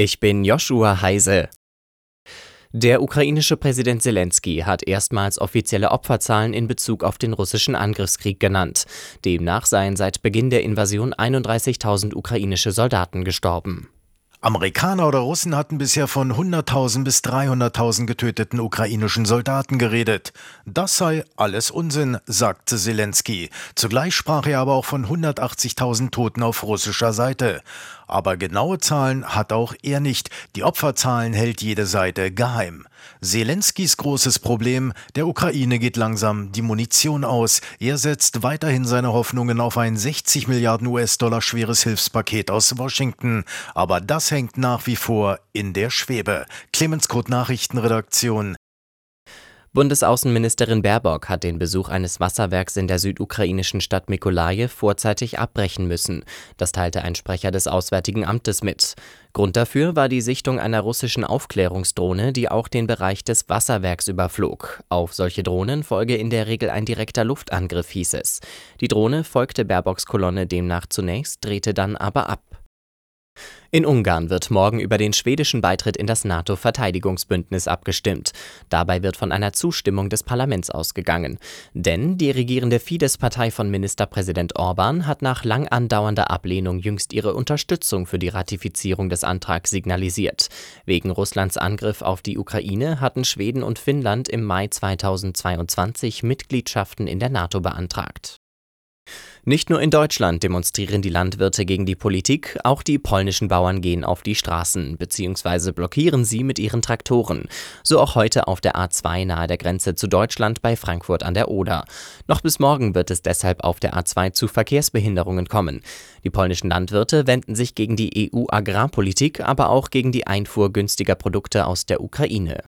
Ich bin Joshua Heise. Der ukrainische Präsident Zelensky hat erstmals offizielle Opferzahlen in Bezug auf den russischen Angriffskrieg genannt. Demnach seien seit Beginn der Invasion 31.000 ukrainische Soldaten gestorben. Amerikaner oder Russen hatten bisher von 100.000 bis 300.000 getöteten ukrainischen Soldaten geredet. Das sei alles Unsinn, sagte Zelensky. Zugleich sprach er aber auch von 180.000 Toten auf russischer Seite. Aber genaue Zahlen hat auch er nicht. Die Opferzahlen hält jede Seite geheim. Zelenskys großes Problem, der Ukraine geht langsam die Munition aus. Er setzt weiterhin seine Hoffnungen auf ein 60 Milliarden US-Dollar schweres Hilfspaket aus Washington. Aber das hängt nach wie vor in der Schwebe. Clemens Kurt Nachrichtenredaktion. Bundesaußenministerin Baerbock hat den Besuch eines Wasserwerks in der südukrainischen Stadt Mykolaje vorzeitig abbrechen müssen. Das teilte ein Sprecher des Auswärtigen Amtes mit. Grund dafür war die Sichtung einer russischen Aufklärungsdrohne, die auch den Bereich des Wasserwerks überflog. Auf solche Drohnen folge in der Regel ein direkter Luftangriff, hieß es. Die Drohne folgte Baerbocks Kolonne demnach zunächst, drehte dann aber ab. In Ungarn wird morgen über den schwedischen Beitritt in das NATO-Verteidigungsbündnis abgestimmt. Dabei wird von einer Zustimmung des Parlaments ausgegangen. Denn die regierende Fidesz-Partei von Ministerpräsident Orban hat nach lang andauernder Ablehnung jüngst ihre Unterstützung für die Ratifizierung des Antrags signalisiert. Wegen Russlands Angriff auf die Ukraine hatten Schweden und Finnland im Mai 2022 Mitgliedschaften in der NATO beantragt. Nicht nur in Deutschland demonstrieren die Landwirte gegen die Politik, auch die polnischen Bauern gehen auf die Straßen bzw. blockieren sie mit ihren Traktoren. So auch heute auf der A2 nahe der Grenze zu Deutschland bei Frankfurt an der Oder. Noch bis morgen wird es deshalb auf der A2 zu Verkehrsbehinderungen kommen. Die polnischen Landwirte wenden sich gegen die EU-Agrarpolitik, aber auch gegen die Einfuhr günstiger Produkte aus der Ukraine.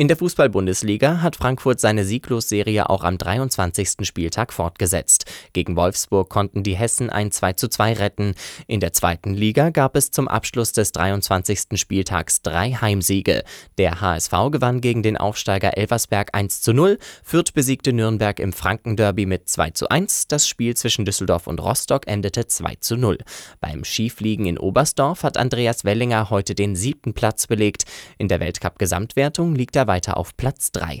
In der Fußball-Bundesliga hat Frankfurt seine Sieglosserie auch am 23. Spieltag fortgesetzt. Gegen Wolfsburg konnten die Hessen ein 2:2 retten. In der zweiten Liga gab es zum Abschluss des 23. Spieltags drei Heimsiege. Der HSV gewann gegen den Aufsteiger Elversberg 1:0, Fürth besiegte Nürnberg im Frankenderby mit 2:1. Das Spiel zwischen Düsseldorf und Rostock endete 2:0. Beim Skifliegen in Oberstdorf hat Andreas Wellinger heute den siebten Platz belegt. In der Weltcup-Gesamtwertung liegt er weiter auf Platz 3.